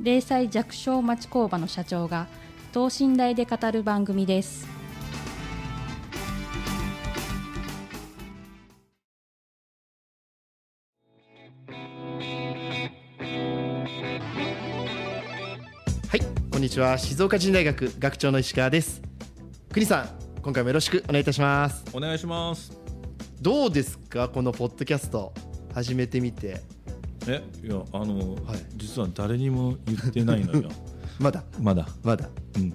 零細弱小町工場の社長が等身大で語る番組ですはい、こんにちは。静岡人大学学長の石川です。国さん、今回もよろしくお願いいたします。お願いします。どうですか、このポッドキャスト始めてみて。え、いや、あの、はい実は誰にも言ってないのよ。まだ、まだ。まだ。うん。はい、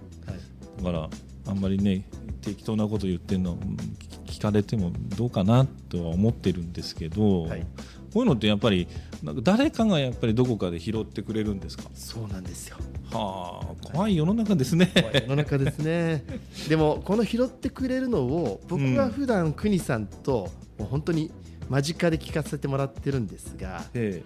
だから、あんまりね、適当なこと言ってんの、うん聞聞かれてもどうかなとは思ってるんですけど。はいこういうのってやっぱりなんか誰かがやっぱりどこかで拾ってくれるんですか？そうなんですよ。はあ、怖い世の中ですね。怖い世の中ですね。でも、この拾ってくれるのを、僕は普段国さんと、もう本当に間近で聞かせてもらってるんですが。え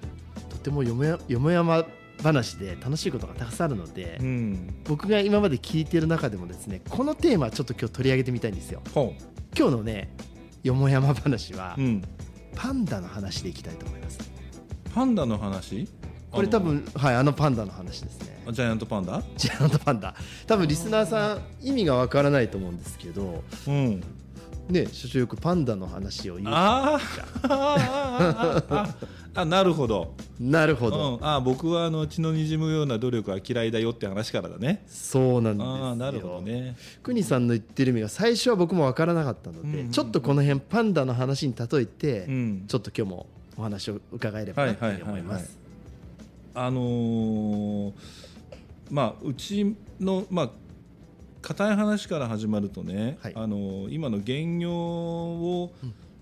とてもよもや、よもやま話で楽しいことがたくさんあるのでえ。う。ん。僕が今まで聞いてる中でもですねこのテーマちょっと今日取り上げてみたいんですよほ今日のねよもやま話は、う。うん。パンダの話でいきたいと思いますパンダの話？これ多分はいあのパンダの話ですねジャイアントパンダ？ジャイアントパンダ多分リスナーさん意味がわからないと思うんですけどうん。ね所長よくパンダの話を言うああああなるほど、なるほうど、ん、あ僕はあの血の滲むような努力は嫌いだよって話からだね。そうなんですよ。ああなるほどね。国さんの言ってる意味が最初は僕もわからなかったので、うんうんちょっとこの辺パンダの話に例えて、うん。ちょっと今日もお話を伺えればなというふうに思います。あのーまあうちのまあ硬い話から始まるとね、はい。あのー今の現業を、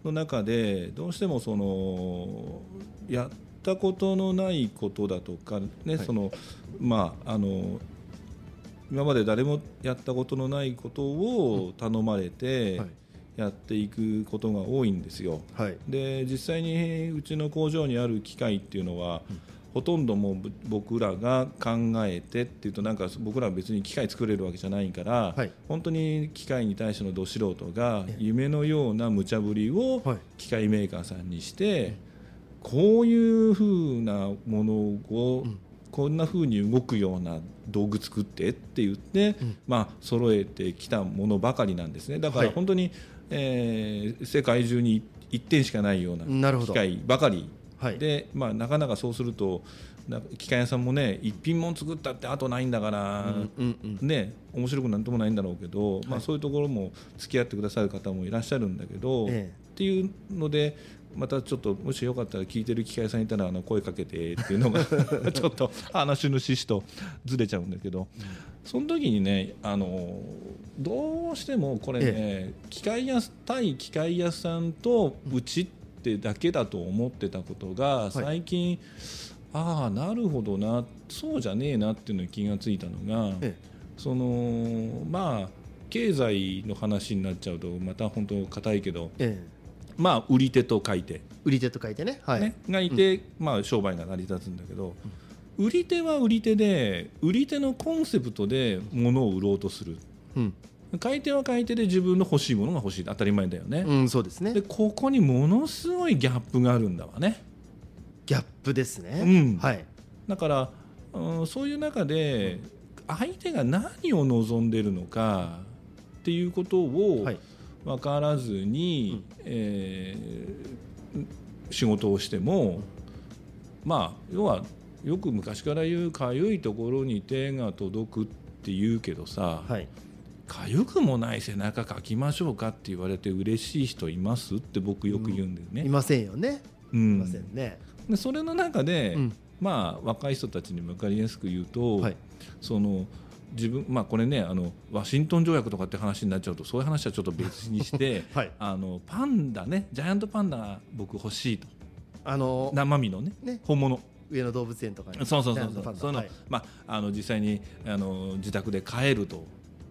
の中でどうしてもそのやったことのないことだとかね、はい。そのまああの今まで誰もやったことのないことを頼まれてはい。やっていくことが多いんですよ。はい。で実際にうちの工場にある機械っていうのは、ほとんどもうぶ僕らが考えてっていうとなんか僕らは別に機械作れるわけじゃないから、はい。本当に機械に対してのど素人がええ。夢のような無茶ぶりをはい。機械メーカーさんにして、こういうふうなものを、ん。こんなふうに動くような道具作ってって言って、ん。まあ揃えてきたものばかりなんですね。だかはい。ら本当に、えー世界中に1点しかないような機械ばかりはい。で、まあ、なかなかそうするとな機械屋さんもね一品も作ったってあとないんだから、うんうんうん。ね、面白くなんともないんだろうけど、まあ、はい。そういうところも付き合ってくださる方もいらっしゃるんだけど、えっていうのでまたちょっともしよかったら聞いてる機械屋さんいたらあの声かけてっていうのが ちょっと話の趣旨とずれちゃうんだけど、その時にねあのどうしてもこれね、機械屋対機械屋さんとうちってだけだと思ってたことが最近、ああなるほどなそうじゃねえなっていうのに気がついたのが、えそのまあ経済の話になっちゃうとまた本当硬いけどええ。まあ売り手と買い手、売り手と書いてね。はい、ね、がいて、まあ商売が成り立つんだけど、売り手は売り手で売り手のコンセプトで物を売ろうとする。うん、買い手は買い手で自分の欲しいものが欲しい。当たり前だよね、うん、そうですね。でここにものすごいギャップがあるんだわね。ギャップですね、うん。はい。だから、うん、そういう中で相手が何を望んでるのかっていうことをはい。分からずに、えー仕事をしても、まあ要はよく昔から言うかゆいところに手が届くって言うけどさ、はいかゆくもない背中かきましょうかって言われて嬉しい人いますって僕よく言うんだよね。いませんよね。いうん。ませんね、でそれの中で、うん。まあ、若い人たちに分かりやすく言うと、はい。その自分、まあ、これねあのワシントン条約とかって話になっちゃうとそういう話はちょっと別にして、はい。あのパンダねジャイアントパンダが僕欲しいと。あの生身のねね。本物。上野動物園とかに。そうそうそうそう。そういうの、はい。まああの実際にあの自宅で飼えると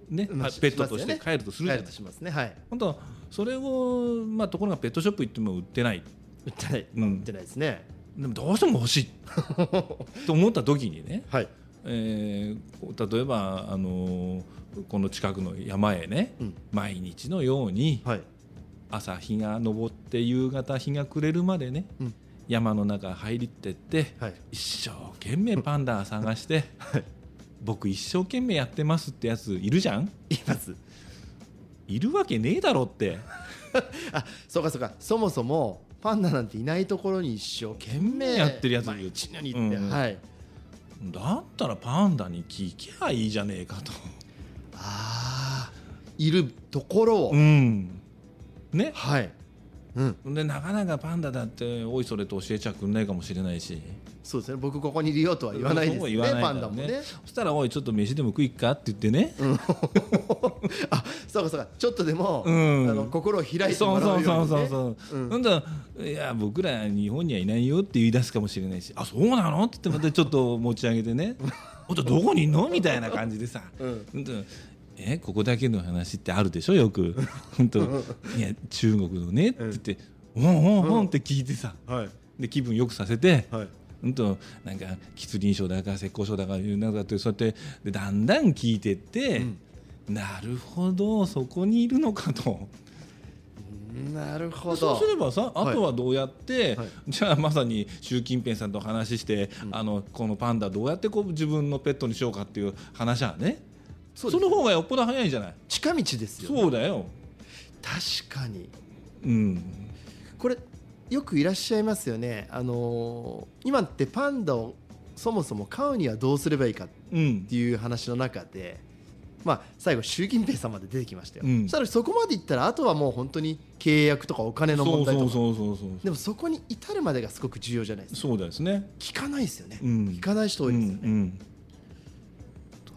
ね、まあペットとして飼えるとするじゃない帰るとしますね。はい。本当それをまあところがペットショップ行っても売ってない。売ってない、うん。売ってないですね。でもどうしても欲しい。と思った時にね、はい。えー例えばあのこの近くの山へね、うん。毎日のようにはい。朝日が昇って夕方日が暮れるまでね、うん。山の中入りってって、はい。一生懸命パンダ探して、僕一生懸命やってますってやついるじゃん？います。いるわけねえだろって。あそうかそうか。そもそもパンダなんていないところに一生懸命やってるやつ毎日のに行って、うん。はい。だったらパンダに聞きゃいいじゃねえかと。ああいるところを、うん。ね、はい、うん、でなかなかパンダだっておいそれと教えちゃくんないかもしれないし。そうですね。僕ここにいるよとは言わないですそうねは言わないからパンダもね。そしたらおいちょっと飯でも食いっかって言ってね、あそうかそうか。ちょっとでも、うん。あの心を開いてもらそうそううように、ね、そうそうそう、う。ん。なんだいや僕ら日本にはいないよって言い出すかもしれないし。あそうなの？って言ってまたちょっと持ち上げてね。本当どこにいんの？みたいな感じでさ、うん本当えここだけの話ってあるでしょ？よく。本当。いや中国のねって言って「うんうんうん」って聞いてさ。はい。で気分よくさせて、はい。うんとなんか吉林省だか浙江省だかいうなんかってそうやってでだんだん聞いてって、なるほどそこにいるのかと。なるほど。そうすればさあとはどうやって、はい。じゃあまさに習近平さんと話して、あのこのパンダどうやってこう自分のペットにしようかっていう話はねその方がよっぽど早いじゃない？近道ですよ、ね、そうだよ、確かに。うん、これよくいらっしゃいますよね。あのー今ってパンダをそもそも飼うにはどうすればいいかっうんていう話の中でまあ最後習近平さんまで出てきましたよ、うん。そしたらそこまでいったらあとはもう本当に契約とかお金の問題とか。そうそうそうそう。でもそこに至るまでがすごく重要じゃないですか。そうですね、聞かないですよね、うん、聞かない人多いですよね、うんうん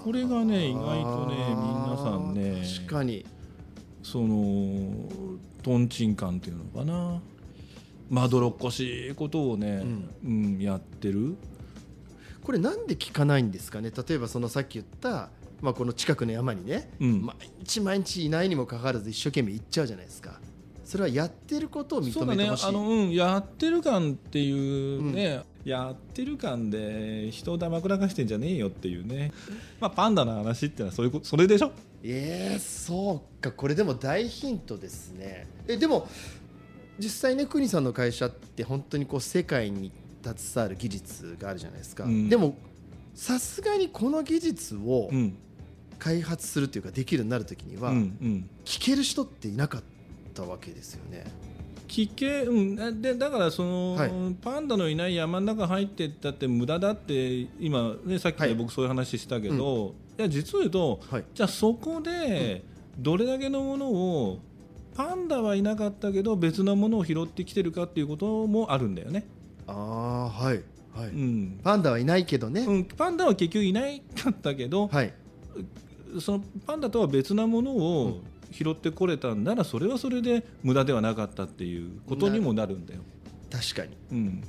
これがね意外とね皆さんね確かに。そのとんちんカンっていうのかな。まどろっこしいことをね、うん。やってる。これなんで聞かないんですかね？例えばそのさっき言った、まあ、この近くの山にね、うん。毎日毎日いないにもかかわらず一生懸命行っちゃうじゃないですか。それはやってることを認そうだねめてほしい、あの、うん、やってる感っていうね、やってる感で人をだまくらかしてんじゃねえよっていうね、まあ、パンダの話ってのはそういうことそれでしょ？えー、そうか。これでも大ヒントですね。えでも実際ね国さんの会社って本当にこう世界に携わる技術があるじゃないですか、うん。でもさすがにこの技術をうん。開発するというかできるようになるときには、聞ける人っていなかったわけですよねでだからその、はい。パンダのいない山の中入ってったって無駄だって今、ね、さっき僕そういう話したけど、いや実を言うと、はい。じゃあそこでどれだけのものをパンダはいなかったけど別のものを拾ってきてるかっていうこともあるんだよね。ああはいはい、うん。パンダはいないけどね、うん、パンダは結局いなかったけど、はい。そのパンダとは別なものを拾ってこれたんならそれはそれで無駄ではなかったっていうことにもなるんだよ。確かに、うん。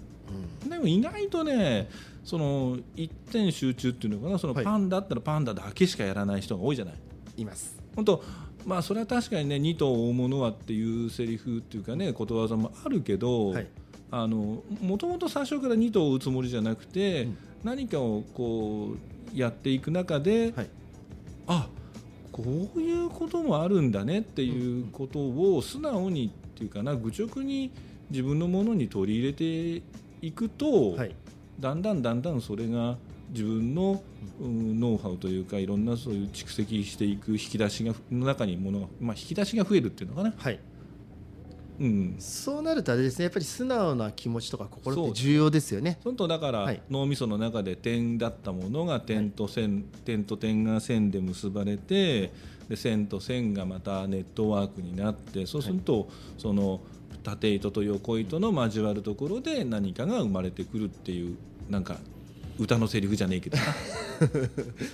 うん、でも意外とねその一点集中っていうのかなそのはい。パンダったらパンダだけしかやらない人が多いじゃない。います。本当まあそれは確かにね二頭追うものはっていうセリフっていうかねことわざもあるけど、はい。あのもともと最初から二頭を追うつもりじゃなくて、うん。何かをこうやっていく中で、はい。あこういうこともあるんだねっていうことを素直にっていうかな愚直に自分のものに取り入れていくと、はい。だんだんだんだんそれが自分の、うんノウハウというかいろんなそういう蓄積していく引き出しがの中にものが、まあ、引き出しが増えるっていうのかな、はいうん、そうなるとあれですねやっぱり素直な気持ちとか心って重要ですよね。本当だから、はい脳みその中で点だったものが点と線、点と点が線で結ばれてで線と線がまたネットワークになってそうすると、その縦糸と横糸の交わるところで何かが生まれてくるっていうなんか歌のセリフじゃねえけどな、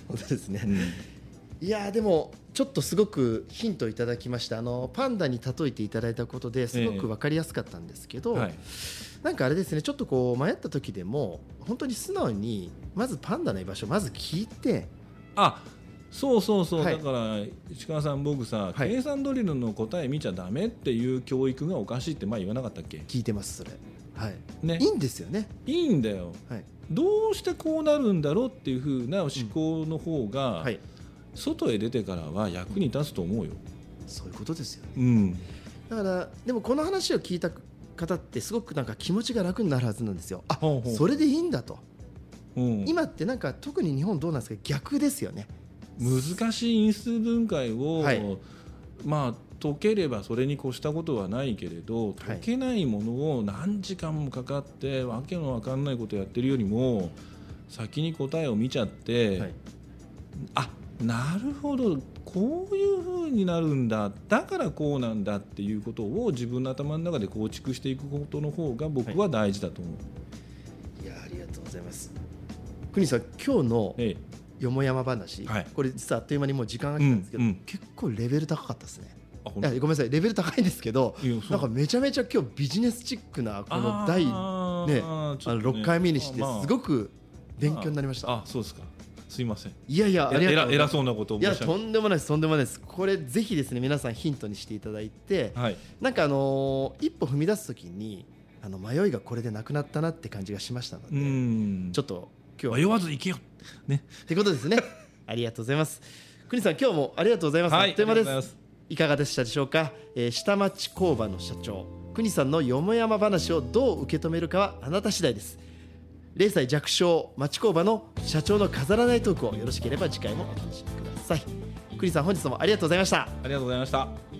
本当ですね、うんいやーでもちょっとすごくヒントいただきました。あのパンダに例えていただいたことですごく分かりやすかったんですけど、はい。なんかあれですねちょっとこう迷った時でも本当に素直にまずパンダの居場所をまず聞いてあそうそうそう、はい。だから石川さん僕さ、はい。計算ドリルの答え見ちゃダメっていう教育がおかしいって前言わなかったっけ？聞いてますそれ。はい。ね。いいんですよね。いいんだよ。はい。どうしてこうなるんだろうっていうふうな思考の方が、はい外へ出てからは役に立つと思うよ。そういうことですよね。うん、だからでもこの話を聞いた方ってすごくなんか気持ちが楽になるはずなんですよ。あほうほうそれでいいんだと。うん、今ってなんか特に日本どうなんですか？逆ですよね。難しい因数分解を、はい。まあ解ければそれに越したことはないけれどはい。解けないものを何時間もかかってわけのわかんないことやってるよりも先に答えを見ちゃって、はい。あなるほどこういうふうになるんだ。だからこうなんだっていうことを自分の頭の中で構築していくことの方が僕は大事だと思う。いやありがとうございます。国さん今日のええ。よもやま話、はい。これ実はあっという間にもう時間が来たんですけど、うんうん結構レベル高かったですね。ごめんなさい。レベル高いんですけどなんかめちゃめちゃ今日ビジネスチックなこの第ねあーちょあのっとね。6回目にしてまあすごく勉強になりました、あそうですかすいません。いやいやありがとう。偉偉そうなことをいやとんでもないですとんでもないです。これぜひですね皆さんヒントにしていただいてはい。なんかあのー一歩踏み出す時にあの迷いがこれでなくなったなって感じがしましたので、うん。ちょっと今日は。迷わず行けよ。ね。ってことですね。ありがとうございます。国さん今日もありがとうございます、あっという間です。いかがでしたでしょうか、えー下町工場の社長。国さんのよもやま話をどう受け止めるかはあなた次第です0歳弱小町工場の社長の飾らないトークをよろしければ次回もお楽しみください。国さん本日もありがとうございました。ありがとうございました。